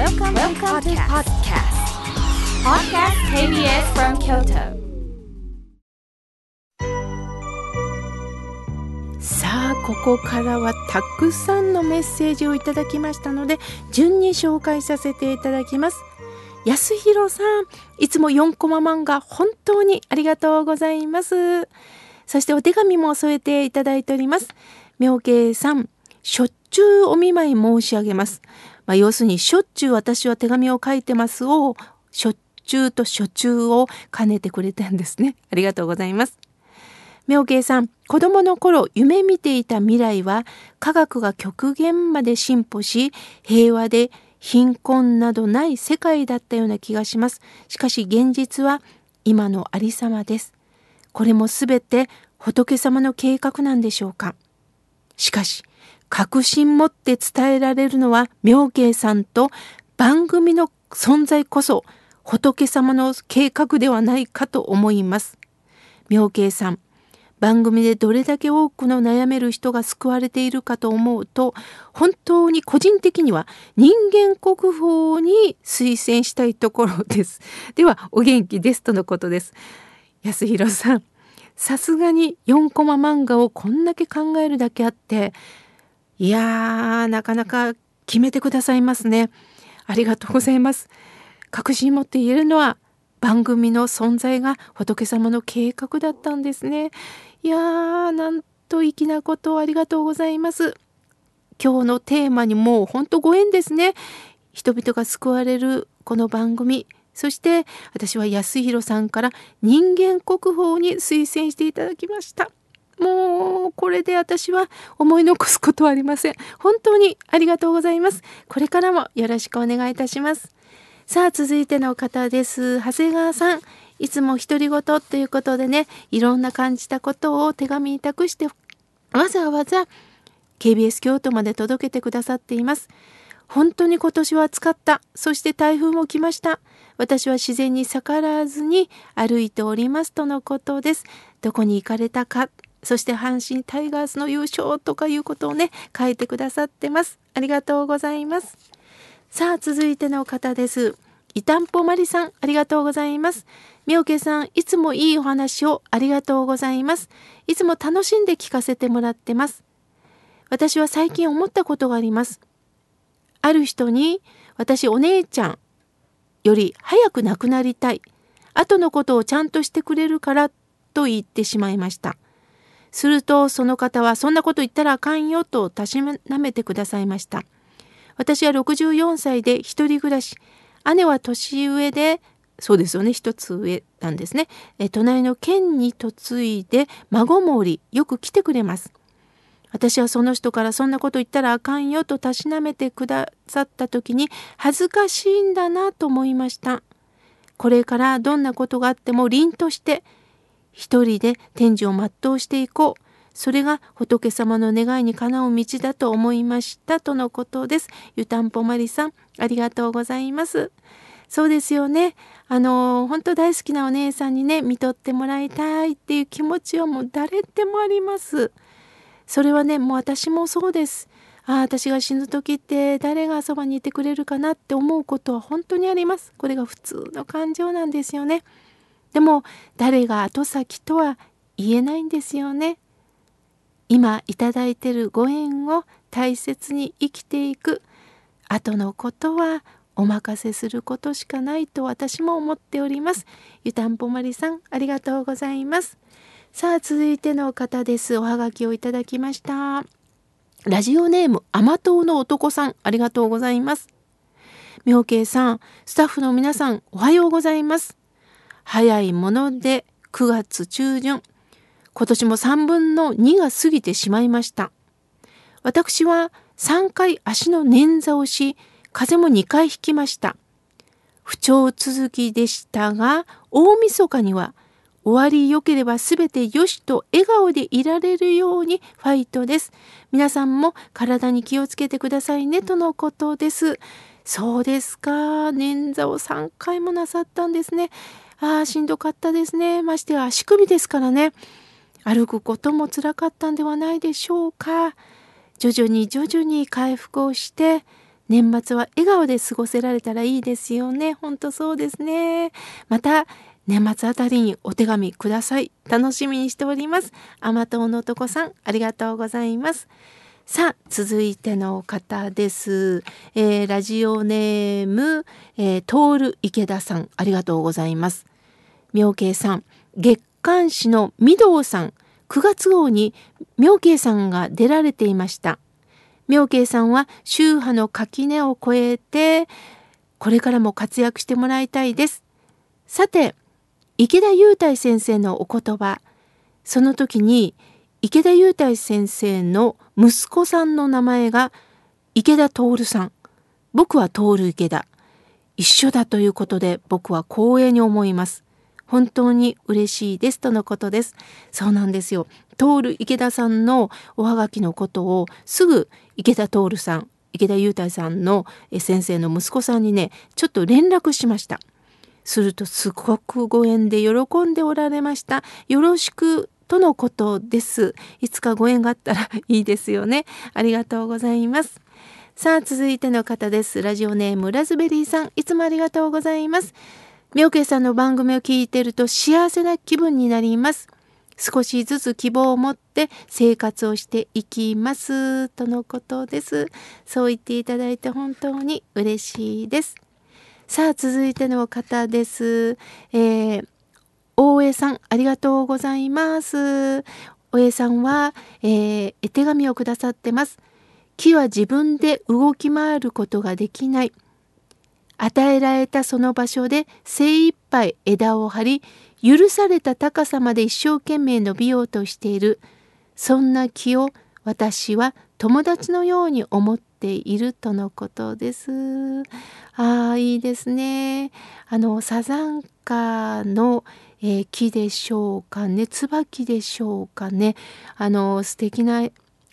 Welcome, Welcome to podcast. Podcast. KBS from Kyoto. さあここからはたくさんのメッセージをいただきましたので順に紹介させていただきます。安弘さんいつも4コマ漫画本当にありがとうございます。そしてお手紙も添えていただいております。妙慶さんしょっちゅうお見舞い申し上げますまあ、要するにしょっちゅう私は手紙を書いてますをしょっちゅうと初中を兼ねてくれたんですね。ありがとうございます。妙慶さん子供の頃夢見ていた未来は科学が極限まで進歩し平和で貧困などない世界だったような気がします。しかし現実は今のありさまです。これもすべて仏様の計画なんでしょうか。しかし確信持って伝えられるのは妙慶さんと番組の存在こそ仏様の計画ではないかと思います。妙慶さん番組でどれだけ多くの悩める人が救われているかと思うと本当に個人的には人間国宝に推薦したいところです。ではお元気ですとのことです。安弘さんさすがに4コマ漫画をこんだけ考えるだけあっていやーなかなか決めてくださいますね。ありがとうございます。確信持って言えるのは番組の存在が仏様の計画だったんですね。いやーなんと粋なことをありがとうございます。今日のテーマにもうほんとご縁ですね。人々が救われるこの番組。そして私は安弘さんから人間国宝に推薦していただきました。もうこれで私は思い残すことはありません。本当にありがとうございます。これからもよろしくお願いいたします。さあ続いての方です。長谷川さん。いつも独り言ということでねいろんな感じたことを手紙に託してわざわざ KBS 京都まで届けてくださっています。本当に今年は暑かった。そして台風も来ました。私は自然に逆らわずに歩いておりますとのことです。どこに行かれたか。そして阪神タイガースの優勝とかいうことをね書いてくださってます。ありがとうございます。さあ続いての方です。いたんぽまりさんありがとうございます。みおけさんいつもいいお話をありがとうございます。いつも楽しんで聞かせてもらってます。私は最近思ったことがあります。ある人に私お姉ちゃんより早く亡くなりたい。後のことをちゃんとしてくれるからと言ってしまいました。するとその方はそんなこと言ったらあかんよとたしなめてくださいました。私は64歳で一人暮らし。姉は年上でそうですよね。一つ上なんですね。え隣の県に嫁いで孫もおりよく来てくれます。私はその人からそんなこと言ったらあかんよとたしなめてくださった時に恥ずかしいんだなと思いました。これからどんなことがあっても凛として一人で天寿を全うしていこうそれが仏様の願いにかなう道だと思いましたとのことです。ゆたんぽまりさん、ありがとうございます。そうですよね。あの、本当大好きなお姉さんにね、見とってもらいたいっていう気持ちはもう誰でもあります。それはね、もう私もそうです。ああ、私が死ぬ時って誰がそばにいてくれるかなって思うことは本当にあります。これが普通の感情なんですよね。でも、誰が後先とは言えないんですよね。今いただいてるご縁を大切に生きていく。後のことはお任せすることしかないと私も思っております。ゆたんぽまりさんありがとうございます。さあ続いての方です。おはがきをいただきました。ラジオネーム甘党の男さんありがとうございます。妙慶さんスタッフの皆さんおはようございます。早いもので9月中旬今年も3分の2が過ぎてしまいました。私は3回足の捻挫をし、風邪も2回引きました。不調続きでしたが、大晦日には終わり良ければ全て良しと笑顔でいられるようにファイトです。皆さんも体に気をつけてくださいねとのことです。そうですか。捻挫を3回もなさったんですね。ああ、しんどかったですね。ましては足首ですからね。歩くこともつらかったんではないでしょうか徐々に徐々に回復をして年末は笑顔で過ごせられたらいいですよね。ほんとそうですね。また、年末あたりにお手紙ください。楽しみにしております。甘党の男さん、ありがとうございます。さあ、続いての方です。えー、ラジオネーム、えー、トール池田さん、ありがとうございます。妙慶さん、月刊誌の御堂さん、9月号に妙慶さんが出られていました。妙慶さんは宗派の垣根を越えて、これからも活躍してもらいたいです。さて、池田雄太先生のお言葉、その時に池田雄太先生の息子さんの名前が池田徹さん。僕は徹池田。一緒だということで僕は光栄に思います。本当に嬉しいですとのことです。そうなんですよ。徹池田さんのおはがきのことをすぐ池田徹さん、池田雄太さんの先生の息子さんにね、ちょっと連絡しました。するとすごくご縁で喜んでおられました。よろしくとのことです。いつかご縁があったらいいですよね。ありがとうございます。さあ、続いての方です。ラジオネームラズベリーさん、いつもありがとうございます。妙慶さんの番組を聞いてると幸せな気分になります。少しずつ希望を持って生活をしていきますとのことです。そう言っていただいて本当に嬉しいです。さあ続いての方です。えー、大江さん、ありがとうございます。大江さんは、えー、絵手紙をくださってます。木は自分で動き回ることができない。与えられたその場所で精一杯枝を張り、許された高さまで一生懸命伸びようとしている。そんな木を私は友達のように思っているとのことです。ああ、いいですね。あの、サザンカの、えー、木でしょうかね椿でしょうかねあの素敵な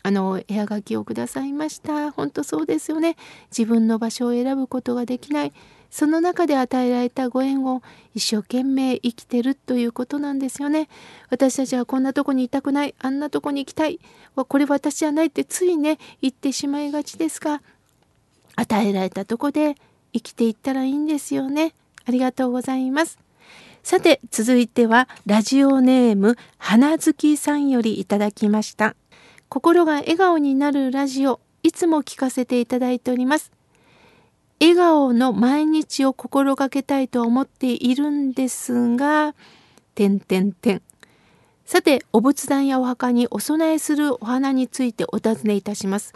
あの絵はがきをくださいました。本当そうですよね。自分の場所を選ぶことができない。その中で与えられたご縁を一生懸命生きてるということなんですよね。私たちはこんなとこにいたくない。あんなとこに行きたい。これ私じゃないってついね言ってしまいがちですが与えられたとこで生きていったらいいんですよね。ありがとうございます。さて続いてはラジオネーム花月さんよりいただきました。心が笑顔になるラジオいつも聞かせていただいております。笑顔の毎日を心がけたいと思っているんですが点点点さてお仏壇やお墓にお供えするお花についてお尋ねいたします。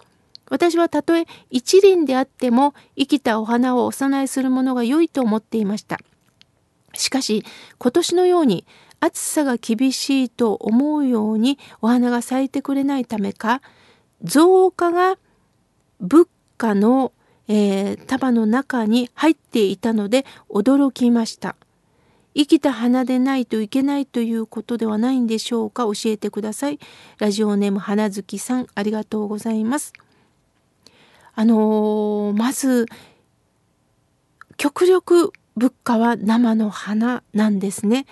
私はたとえ一輪であっても生きたお花をお供えするものが良いと思っていました。しかし今年のように暑さが厳しいと思うようにお花が咲いてくれないためか増加が物価の、えー、束の中に入っていたので驚きました。生きた花でないといけないということではないんでしょうか？教えてください。ラジオネーム花月さんありがとうございます。あのー、まず極力物価は生の花なんですね。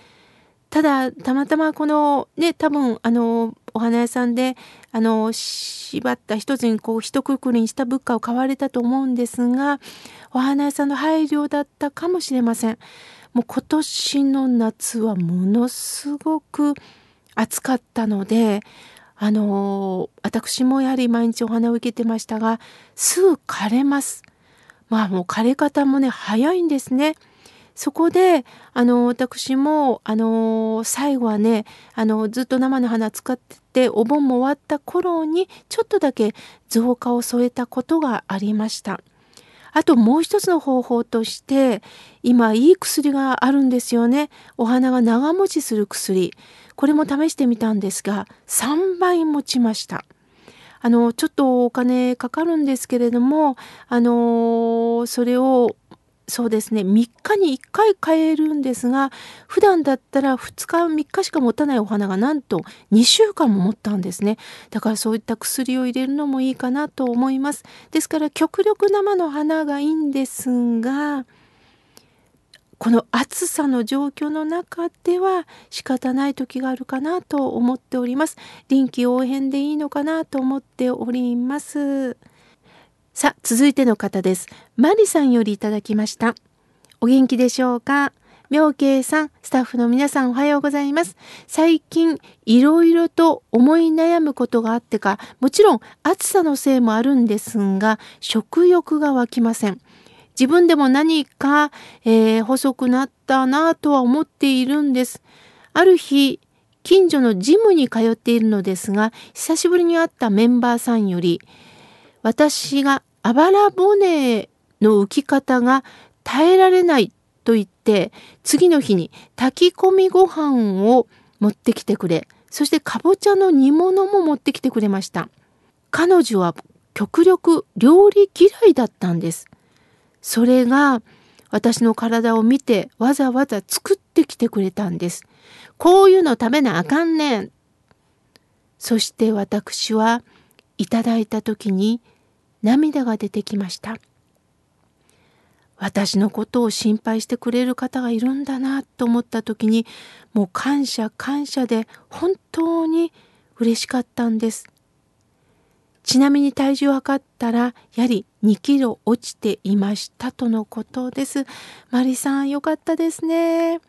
ただたまたまこのね多分あのお花屋さんであの縛った一つにこう一括りにした物価を買われたと思うんですがお花屋さんの配慮だったかもしれません。もう今年の夏はものすごく暑かったのであの私もやはり毎日お花を受けてましたがすぐ枯れます。まあもう枯れ方もね早いんですね。そこであの私もあの最後はねあのずっと生の花使っててお盆も終わった頃にちょっとだけ増加を添えたことがありました。あともう一つの方法として今いい薬があるんですよね。お花が長持ちする薬。これも試してみたんですが3倍持ちました。あのちょっとお金かかるんですけれどもあのそれをそうですね。3日に1回買えるんですが普段だったら2日3日しか持たないお花がなんと2週間も持ったんですね。だからそういった薬を入れるのもいいかなと思います。ですから極力生の花がいいんですがこの暑さの状況の中では仕方ない時があるかなと思っております。臨機応変でいいのかなと思っております。さあ、続いての方です。マリさんよりいただきました。お元気でしょうか？妙慶さん、スタッフの皆さんおはようございます。最近、いろいろと思い悩むことがあってか、もちろん暑さのせいもあるんですが、食欲が湧きません。自分でも何か、えー、細くなったなとは思っているんです。ある日、近所のジムに通っているのですが、久しぶりに会ったメンバーさんより、私があばら骨の浮き方が耐えられないと言って次の日に炊き込みご飯を持ってきてくれそしてかぼちゃの煮物も持ってきてくれました。彼女は極力料理嫌いだったんです。それが私の体を見てわざわざ作ってきてくれたんです。こういうの食べなあかんねん。そして私はいただいた時に涙が出てきました私のことを心配してくれる方がいるんだなと思った時にもう感謝感謝で本当に嬉しかったんです。ちなみに体重を測ったらやはり2キロ落ちていましたとのことです。マリさんよかったですね。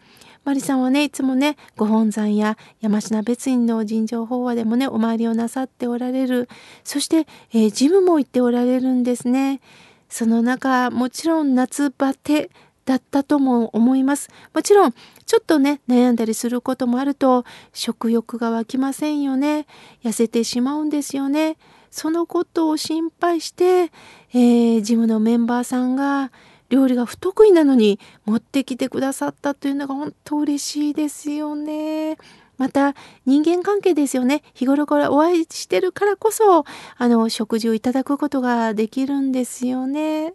マリさんはねいつもねご本山や山科別院の尋常法話でもねお参りをなさっておられるそして、えー、ジムも行っておられるんですね。その中もちろん夏バテだったとも思います。もちろんちょっとね悩んだりすることもあると食欲が湧きませんよね。痩せてしまうんですよね。そのことを心配して、えー、ジムのメンバーさんが料理が不得意なのに持ってきてくださったというのが本当嬉しいですよね。また人間関係ですよね日頃からお会いしてるからこそあの食事をいただくことができるんですよね。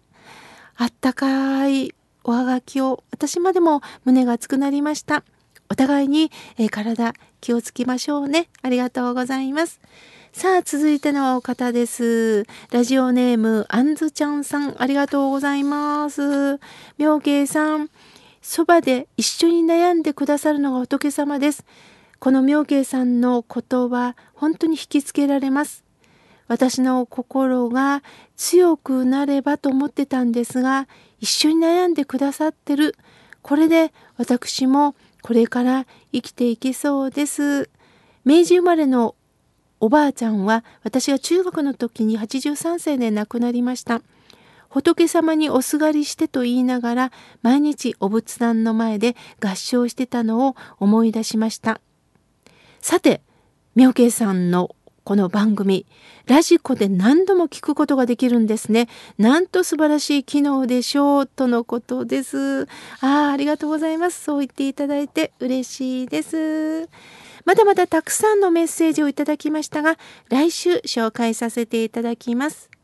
あったかいおはがきを私までも胸が熱くなりました。お互いに、えー、体気をつけましょうね。ありがとうございます。さあ、続いてのお方です。ラジオネーム、あんずちゃんさん、ありがとうございます。妙慶さん、そばで一緒に悩んでくださるのが仏様です。この妙慶さんの言葉本当に引きつけられます私の心が強くなればと思ってたんですが一緒に悩んでくださってるこれで私もこれから生きていけそうです明治生まれのおばあちゃんは私が中学の時に83歳で亡くなりました仏様におすがりしてと言いながら毎日お仏壇の前で合唱してたのを思い出しましたさて妙慶さんのこの番組ラジコで何度も聞くことができるんですね。なんと素晴らしい機能でしょうとのことです。ああ、ありがとうございます。そう言っていただいて嬉しいです。まだまだたくさんのメッセージをいただきましたが、来週紹介させていただきます。